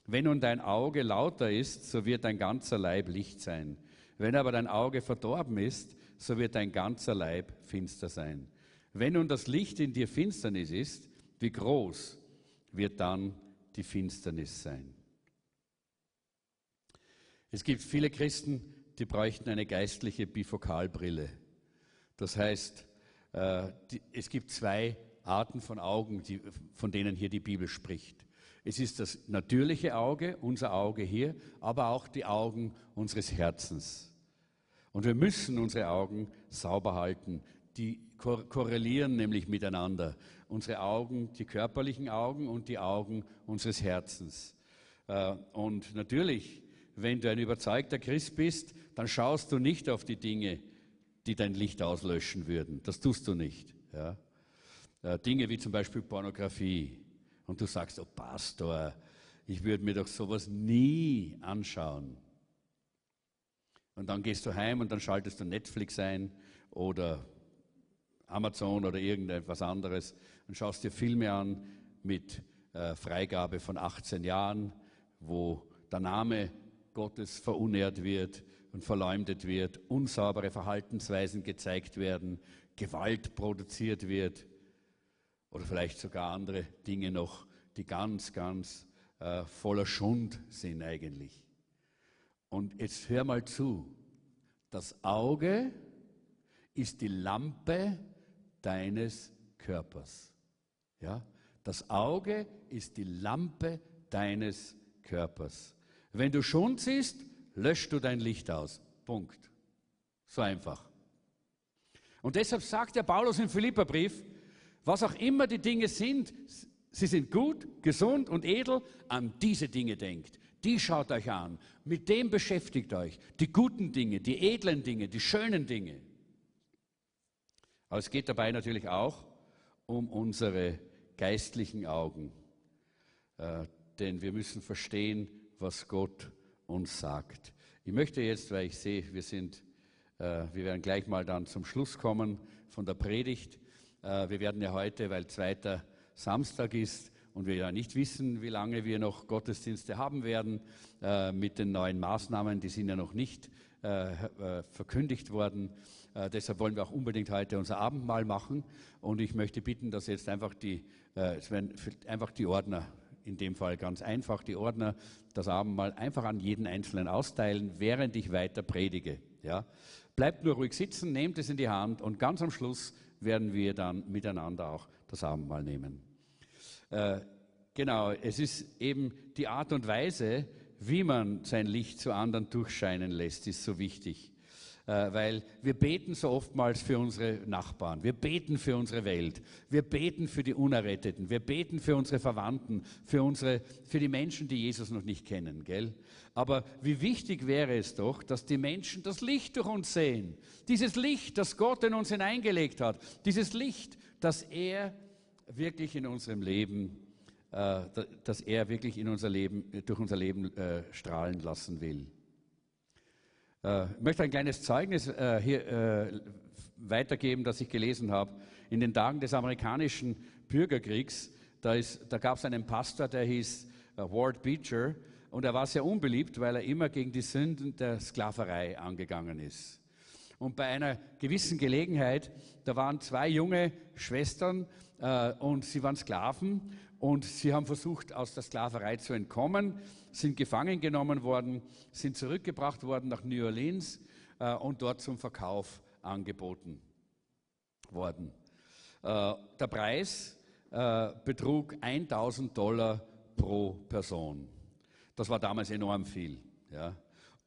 Wenn nun dein Auge lauter ist, so wird dein ganzer Leib Licht sein. Wenn aber dein Auge verdorben ist, so wird dein ganzer Leib finster sein. Wenn nun das Licht in dir Finsternis ist, wie groß wird dann die Finsternis sein? Es gibt viele Christen, die bräuchten eine geistliche Bifokalbrille. Das heißt, äh, es gibt zwei Arten von Augen, von denen hier die Bibel spricht. Es ist das natürliche Auge, unser Auge hier, aber auch die Augen unseres Herzens. Und wir müssen unsere Augen sauber halten. Die korrelieren nämlich miteinander unsere Augen, die körperlichen Augen und die Augen unseres Herzens. Äh, und natürlich, wenn du ein überzeugter Christ bist, dann schaust du nicht auf die Dinge, die dein Licht auslöschen würden. Das tust du nicht. Ja? Äh, Dinge wie zum Beispiel Pornografie. Und du sagst, oh Pastor, ich würde mir doch sowas nie anschauen. Und dann gehst du heim und dann schaltest du Netflix ein oder Amazon oder irgendetwas anderes und schaust dir Filme an mit äh, Freigabe von 18 Jahren, wo der Name Gottes verunehrt wird und verleumdet wird, unsaubere Verhaltensweisen gezeigt werden, Gewalt produziert wird oder vielleicht sogar andere Dinge noch, die ganz, ganz äh, voller Schund sind eigentlich. Und jetzt hör mal zu, das Auge ist die Lampe deines Körpers. Ja? Das Auge ist die Lampe deines Körpers. Wenn du Schund siehst, löschst du dein Licht aus. Punkt. So einfach. Und deshalb sagt der Paulus im Philipperbrief, was auch immer die Dinge sind, sie sind gut, gesund und edel, an diese Dinge denkt. Die schaut euch an, mit dem beschäftigt euch. Die guten Dinge, die edlen Dinge, die schönen Dinge. Aber es geht dabei natürlich auch um unsere geistlichen Augen. Äh, denn wir müssen verstehen, was Gott uns sagt. Ich möchte jetzt, weil ich sehe, wir sind, äh, wir werden gleich mal dann zum Schluss kommen von der Predigt, Äh, wir werden ja heute, weil zweiter Samstag ist und wir ja nicht wissen, wie lange wir noch Gottesdienste haben werden, mit den neuen Maßnahmen, die sind ja noch nicht verkündigt worden. deshalb wollen wir auch unbedingt heute unser Abendmahl machen. Und ich möchte bitten, dass jetzt einfach die, einfach die Ordner in dem Fall ganz einfach die Ordner das Abendmahl einfach an jeden Einzelnen austeilen, während ich weiter predige. Ja? Bleibt nur ruhig sitzen, nehmt es in die Hand und ganz am Schluss werden wir dann miteinander auch das Abendmahl nehmen. Äh, genau, es ist eben die Art und Weise, wie man sein Licht zu anderen durchscheinen lässt, ist so wichtig. Äh, weil wir beten so oftmals für unsere Nachbarn, wir beten für unsere Welt, wir beten für die Unerretteten, wir beten für unsere Verwandten, für, unsere, für die Menschen, die Jesus noch nicht kennen. Gell? Aber wie wichtig wäre es doch, dass die Menschen das Licht durch uns sehen. Dieses Licht, das Gott in uns hineingelegt hat. Dieses Licht, das er wirklich in unserem Leben, äh, dass er wirklich in unser Leben, durch unser Leben äh, strahlen lassen will. Äh, ich möchte ein kleines Zeugnis äh, hier äh, weitergeben, das ich gelesen habe. In den Tagen des amerikanischen Bürgerkriegs, da, da gab es einen Pastor, der hieß Ward Beecher, und er war sehr unbeliebt, weil er immer gegen die Sünden der Sklaverei angegangen ist. Und bei einer gewissen Gelegenheit, da waren zwei junge Schwestern und sie waren Sklaven und sie haben versucht, aus der Sklaverei zu entkommen sind gefangen genommen worden, sind zurückgebracht worden nach New Orleans äh, und dort zum Verkauf angeboten worden. Äh, der Preis äh, betrug 1000 Dollar pro Person. Das war damals enorm viel.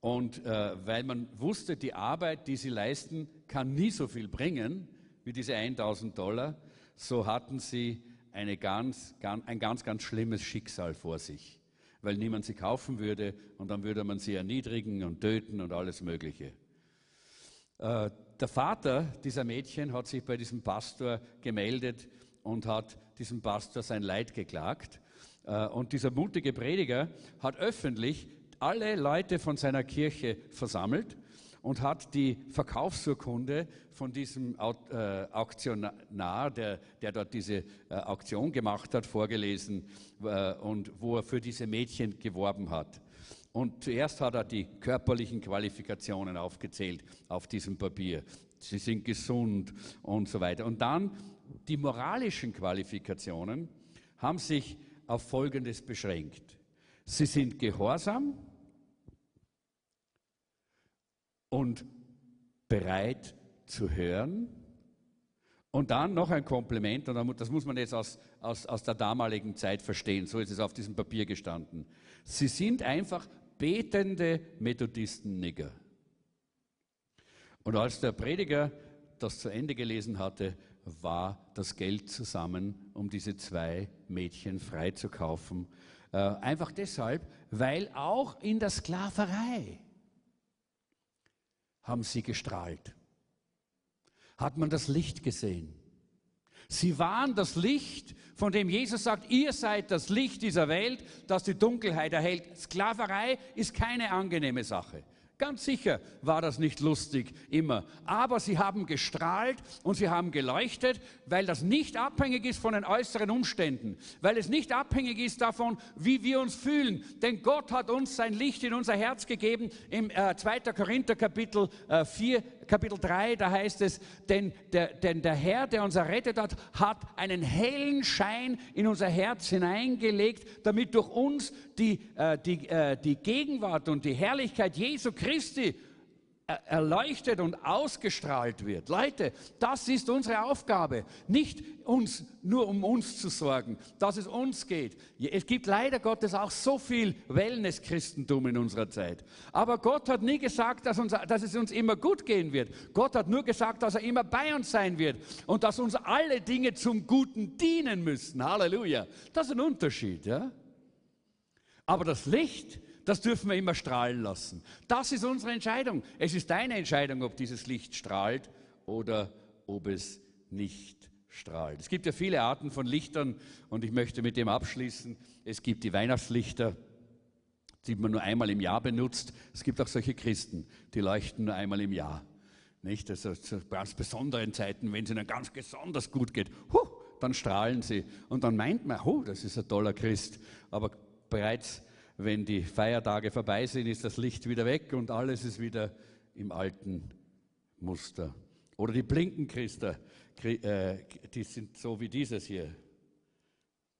Und weil man wusste, die Arbeit, die sie leisten, kann nie so viel bringen wie diese 1000 Dollar, so hatten sie eine ganz, ganz, ein ganz, ganz schlimmes Schicksal vor sich weil niemand sie kaufen würde und dann würde man sie erniedrigen und töten und alles Mögliche. Äh, der Vater dieser Mädchen hat sich bei diesem Pastor gemeldet und hat diesem Pastor sein Leid geklagt. Äh, und dieser mutige Prediger hat öffentlich alle Leute von seiner Kirche versammelt und hat die Verkaufsurkunde von diesem äh, Auktionar, der, der dort diese äh, Auktion gemacht hat, vorgelesen äh, und wo er für diese Mädchen geworben hat. Und zuerst hat er die körperlichen Qualifikationen aufgezählt auf diesem Papier. Sie sind gesund und so weiter. Und dann die moralischen Qualifikationen haben sich auf Folgendes beschränkt. Sie sind gehorsam, und bereit zu hören. Und dann noch ein Kompliment, und das muss man jetzt aus, aus, aus der damaligen Zeit verstehen, so ist es auf diesem Papier gestanden. Sie sind einfach betende Methodisten-Nigger. Und als der Prediger das zu Ende gelesen hatte, war das Geld zusammen, um diese zwei Mädchen freizukaufen. Äh, einfach deshalb, weil auch in der Sklaverei haben sie gestrahlt. Hat man das Licht gesehen? Sie waren das Licht, von dem Jesus sagt, ihr seid das Licht dieser Welt, das die Dunkelheit erhält. Sklaverei ist keine angenehme Sache. Ganz sicher war das nicht lustig immer, aber sie haben gestrahlt und sie haben geleuchtet, weil das nicht abhängig ist von den äußeren Umständen, weil es nicht abhängig ist davon, wie wir uns fühlen. Denn Gott hat uns sein Licht in unser Herz gegeben. Im äh, 2. Korinther Kapitel äh, 4 Kapitel 3, da heißt es, denn der, denn der Herr, der uns errettet hat, hat einen hellen Schein in unser Herz hineingelegt, damit durch uns die, äh, die, äh, die Gegenwart und die Herrlichkeit Jesu Christi erleuchtet und ausgestrahlt wird. Leute, das ist unsere Aufgabe. Nicht uns nur um uns zu sorgen, dass es uns geht. Es gibt leider Gottes auch so viel Wellness-Christentum in unserer Zeit. Aber Gott hat nie gesagt, dass, uns, dass es uns immer gut gehen wird. Gott hat nur gesagt, dass er immer bei uns sein wird und dass uns alle Dinge zum Guten dienen müssen. Halleluja. Das ist ein Unterschied, ja? Aber das Licht, das dürfen wir immer strahlen lassen. Das ist unsere Entscheidung. Es ist deine Entscheidung, ob dieses Licht strahlt oder ob es nicht strahlt. Es gibt ja viele Arten von Lichtern und ich möchte mit dem abschließen. Es gibt die Weihnachtslichter, die man nur einmal im Jahr benutzt. Es gibt auch solche Christen, die leuchten nur einmal im Jahr. Nicht? Also zu ganz besonderen Zeiten, wenn es ihnen ganz besonders gut geht, huh, dann strahlen sie. Und dann meint man, oh, das ist ein toller Christ. Aber bereits, wenn die Feiertage vorbei sind, ist das Licht wieder weg und alles ist wieder im alten Muster. Oder die Blinkenchristen, äh, die sind so wie dieses hier.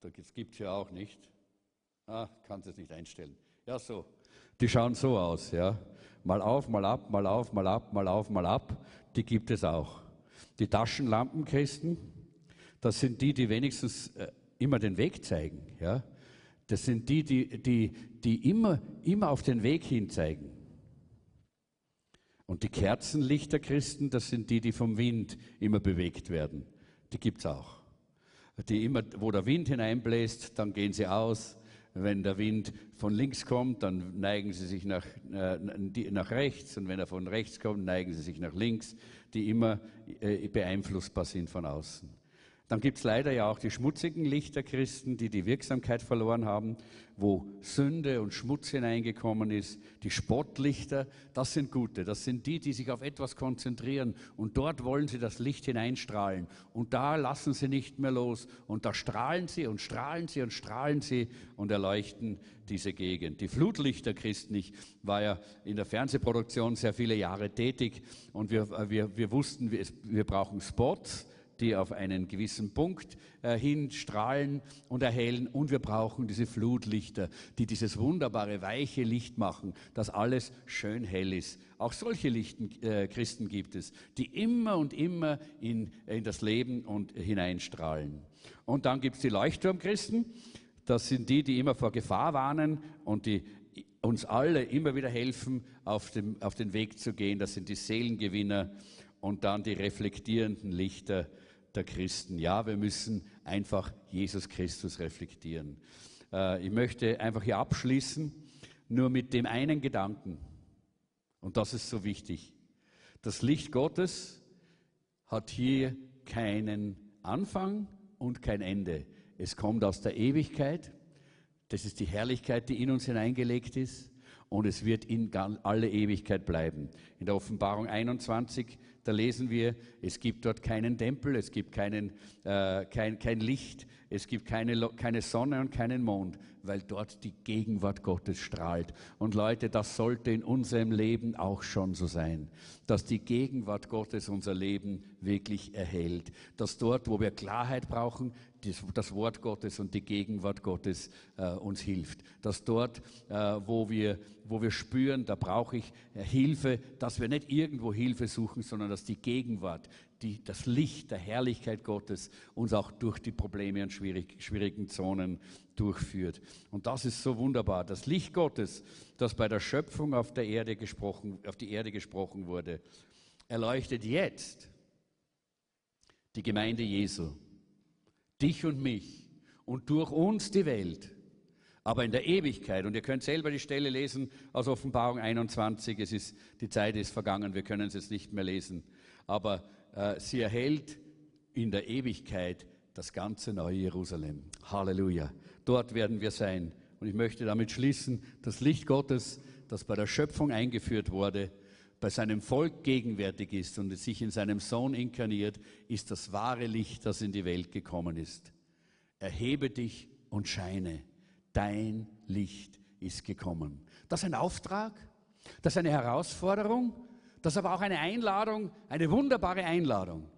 Das gibt es ja auch nicht. Ah, kannst es nicht einstellen. Ja, so. Die schauen so aus, ja. Mal auf, mal ab, mal auf, mal ab, mal auf, mal ab. Die gibt es auch. Die Taschenlampenchristen, das sind die, die wenigstens äh, immer den Weg zeigen, ja. Das sind die, die, die, die immer, immer auf den Weg hin zeigen. Und die Kerzenlichterchristen, das sind die, die vom Wind immer bewegt werden. Die gibt es auch. Die immer, wo der Wind hineinbläst, dann gehen sie aus. Wenn der Wind von links kommt, dann neigen sie sich nach, äh, nach rechts. Und wenn er von rechts kommt, neigen sie sich nach links, die immer äh, beeinflussbar sind von außen. Dann gibt es leider ja auch die schmutzigen Lichterchristen, die die Wirksamkeit verloren haben, wo Sünde und Schmutz hineingekommen ist. Die Spottlichter, das sind gute, das sind die, die sich auf etwas konzentrieren und dort wollen sie das Licht hineinstrahlen. Und da lassen sie nicht mehr los. Und da strahlen sie und strahlen sie und strahlen sie und erleuchten diese Gegend. Die Flutlichterchristen, ich war ja in der Fernsehproduktion sehr viele Jahre tätig. Und wir, wir, wir wussten, wir, wir brauchen Spots, die auf einen gewissen Punkt äh, hin strahlen und erhellen. Und wir brauchen diese Flutlichter, die dieses wunderbare, weiche Licht machen, dass alles schön hell ist. Auch solche Lichten, äh, Christen gibt es, die immer und immer in, in das Leben und hineinstrahlen. Und dann gibt es die Leuchtturmchristen. Das sind die, die immer vor Gefahr warnen und die uns alle immer wieder helfen, auf, dem, auf den Weg zu gehen. Das sind die Seelengewinner und dann die reflektierenden Lichter, der Christen. Ja, wir müssen einfach Jesus Christus reflektieren. Äh, ich möchte einfach hier abschließen, nur mit dem einen Gedanken. Und das ist so wichtig. Das Licht Gottes hat hier keinen Anfang und kein Ende. Es kommt aus der Ewigkeit. Das ist die Herrlichkeit, die in uns hineingelegt ist. Und es wird in alle Ewigkeit bleiben. In der Offenbarung 21 da lesen wir, es gibt dort keinen Tempel, es gibt keinen, äh, kein, kein Licht, es gibt keine, keine Sonne und keinen Mond, weil dort die Gegenwart Gottes strahlt. Und Leute, das sollte in unserem Leben auch schon so sein, dass die Gegenwart Gottes unser Leben wirklich erhält. Dass dort, wo wir Klarheit brauchen, das Wort Gottes und die Gegenwart Gottes äh, uns hilft. Dass dort, äh, wo, wir, wo wir spüren, da brauche ich äh, Hilfe, dass wir nicht irgendwo Hilfe suchen, sondern dass die Gegenwart, die, das Licht der Herrlichkeit Gottes uns auch durch die Probleme und schwierig, schwierigen Zonen durchführt. Und das ist so wunderbar. Das Licht Gottes, das bei der Schöpfung auf, der Erde gesprochen, auf die Erde gesprochen wurde, erleuchtet jetzt die Gemeinde Jesu dich und mich und durch uns die Welt. Aber in der Ewigkeit, und ihr könnt selber die Stelle lesen aus Offenbarung 21, es ist, die Zeit ist vergangen, wir können es jetzt nicht mehr lesen, aber äh, sie erhält in der Ewigkeit das ganze neue Jerusalem. Halleluja. Dort werden wir sein. Und ich möchte damit schließen, das Licht Gottes, das bei der Schöpfung eingeführt wurde, bei seinem Volk gegenwärtig ist und sich in seinem Sohn inkarniert, ist das wahre Licht, das in die Welt gekommen ist. Erhebe dich und scheine. Dein Licht ist gekommen. Das ist ein Auftrag, das ist eine Herausforderung, das ist aber auch eine Einladung, eine wunderbare Einladung,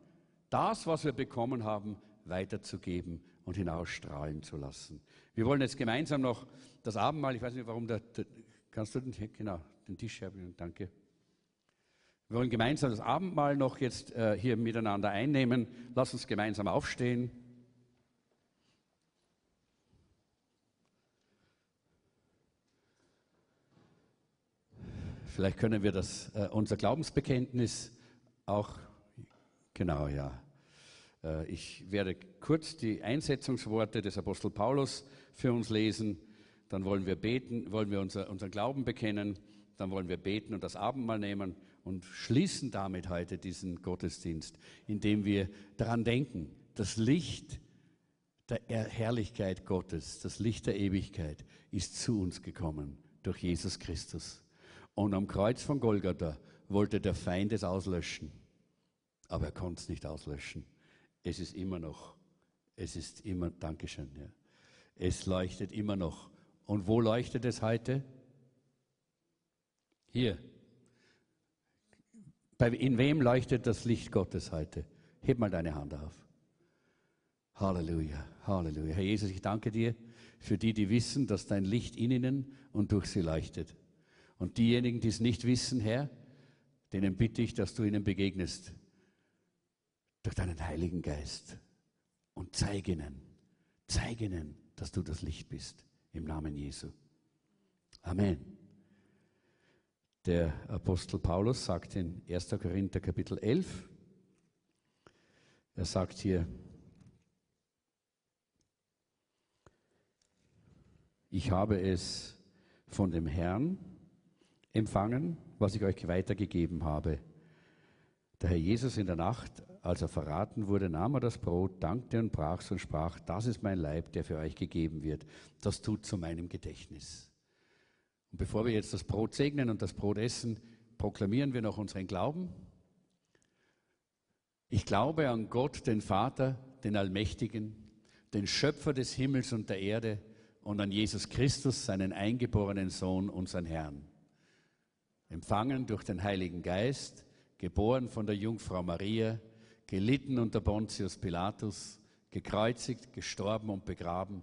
das, was wir bekommen haben, weiterzugeben und hinausstrahlen zu lassen. Wir wollen jetzt gemeinsam noch das Abendmahl, ich weiß nicht, warum der, der kannst du den, genau, den Tisch haben, danke. Wir wollen gemeinsam das Abendmahl noch jetzt äh, hier miteinander einnehmen. Lass uns gemeinsam aufstehen. Vielleicht können wir das, äh, unser Glaubensbekenntnis auch, genau, ja. Äh, ich werde kurz die Einsetzungsworte des Apostel Paulus für uns lesen. Dann wollen wir beten, wollen wir unser, unseren Glauben bekennen. Dann wollen wir beten und das Abendmahl nehmen und schließen damit heute diesen Gottesdienst, indem wir daran denken, das Licht der Herrlichkeit Gottes, das Licht der Ewigkeit ist zu uns gekommen durch Jesus Christus. Und am Kreuz von Golgatha wollte der Feind es auslöschen, aber er konnte es nicht auslöschen. Es ist immer noch, es ist immer, Dankeschön, ja. es leuchtet immer noch. Und wo leuchtet es heute? Hier. In wem leuchtet das Licht Gottes heute? Heb mal deine Hand auf. Halleluja, Halleluja. Herr Jesus, ich danke dir für die, die wissen, dass dein Licht in ihnen und durch sie leuchtet. Und diejenigen, die es nicht wissen, Herr, denen bitte ich, dass du ihnen begegnest durch deinen Heiligen Geist und zeig ihnen, zeig ihnen, dass du das Licht bist im Namen Jesu. Amen. Der Apostel Paulus sagt in 1. Korinther Kapitel 11, er sagt hier, ich habe es von dem Herrn empfangen, was ich euch weitergegeben habe. Der Herr Jesus in der Nacht, als er verraten wurde, nahm er das Brot, dankte und brach es und sprach, das ist mein Leib, der für euch gegeben wird. Das tut zu meinem Gedächtnis. Und bevor wir jetzt das Brot segnen und das Brot essen, proklamieren wir noch unseren Glauben. Ich glaube an Gott, den Vater, den Allmächtigen, den Schöpfer des Himmels und der Erde und an Jesus Christus, seinen eingeborenen Sohn, unseren Herrn. Empfangen durch den Heiligen Geist, geboren von der Jungfrau Maria, gelitten unter Pontius Pilatus, gekreuzigt, gestorben und begraben,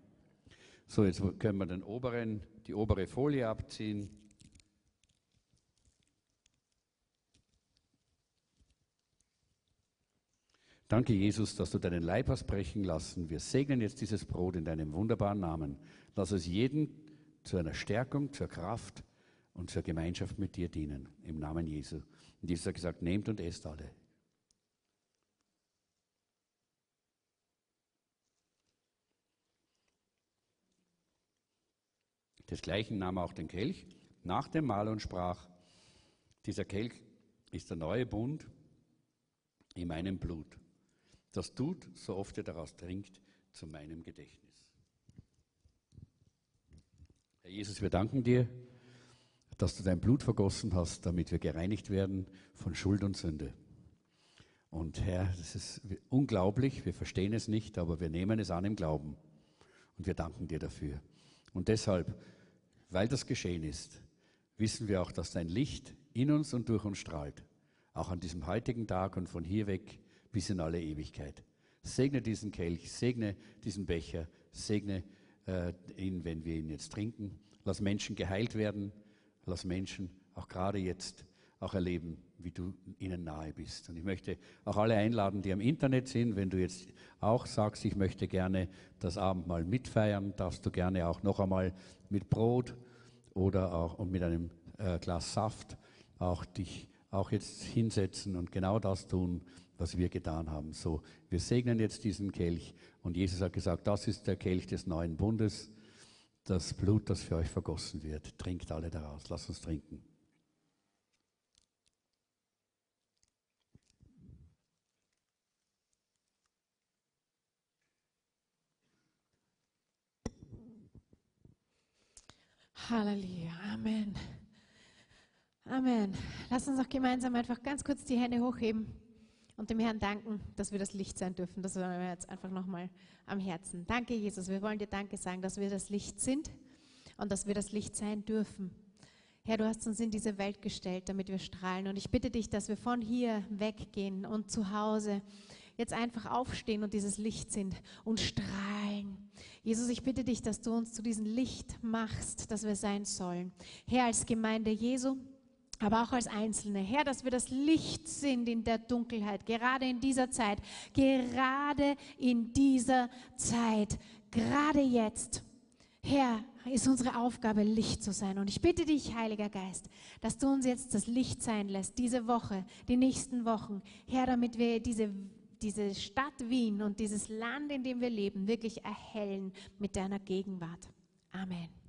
So, jetzt können wir den oberen, die obere Folie abziehen. Danke, Jesus, dass du deinen Leib hast brechen lassen. Wir segnen jetzt dieses Brot in deinem wunderbaren Namen. Lass es jeden zu einer Stärkung, zur Kraft und zur Gemeinschaft mit dir dienen. Im Namen Jesu. Und Jesus hat gesagt, nehmt und esst alle. Desgleichen nahm er auch den Kelch nach dem Mahl und sprach, dieser Kelch ist der neue Bund in meinem Blut. Das tut, so oft ihr daraus trinkt, zu meinem Gedächtnis. Herr Jesus, wir danken dir, dass du dein Blut vergossen hast, damit wir gereinigt werden von Schuld und Sünde. Und Herr, das ist unglaublich, wir verstehen es nicht, aber wir nehmen es an im Glauben. Und wir danken dir dafür. Und deshalb, weil das geschehen ist, wissen wir auch, dass dein Licht in uns und durch uns strahlt. Auch an diesem heutigen Tag und von hier weg bis in alle Ewigkeit. Segne diesen Kelch, segne diesen Becher, segne äh, ihn, wenn wir ihn jetzt trinken. Lass Menschen geheilt werden, lass Menschen auch gerade jetzt auch erleben, wie du ihnen nahe bist. Und ich möchte auch alle einladen, die am Internet sind, wenn du jetzt auch sagst, ich möchte gerne das Abendmahl mitfeiern, darfst du gerne auch noch einmal mit Brot oder auch und mit einem äh, Glas Saft auch dich auch jetzt hinsetzen und genau das tun, was wir getan haben. So, wir segnen jetzt diesen Kelch und Jesus hat gesagt, das ist der Kelch des neuen Bundes, das Blut, das für euch vergossen wird. Trinkt alle daraus. Lasst uns trinken. Halleluja. Amen. Amen. Lass uns auch gemeinsam einfach ganz kurz die Hände hochheben und dem Herrn danken, dass wir das Licht sein dürfen. Das wollen wir jetzt einfach nochmal am Herzen. Danke, Jesus. Wir wollen dir Danke sagen, dass wir das Licht sind und dass wir das Licht sein dürfen. Herr, du hast uns in diese Welt gestellt, damit wir strahlen. Und ich bitte dich, dass wir von hier weggehen und zu Hause jetzt einfach aufstehen und dieses Licht sind und strahlen. Jesus, ich bitte dich, dass du uns zu diesem Licht machst, das wir sein sollen. Herr, als Gemeinde Jesu, aber auch als Einzelne. Herr, dass wir das Licht sind in der Dunkelheit, gerade in dieser Zeit, gerade in dieser Zeit, gerade jetzt. Herr, ist unsere Aufgabe, Licht zu sein. Und ich bitte dich, Heiliger Geist, dass du uns jetzt das Licht sein lässt, diese Woche, die nächsten Wochen. Herr, damit wir diese diese Stadt Wien und dieses Land, in dem wir leben, wirklich erhellen mit deiner Gegenwart. Amen.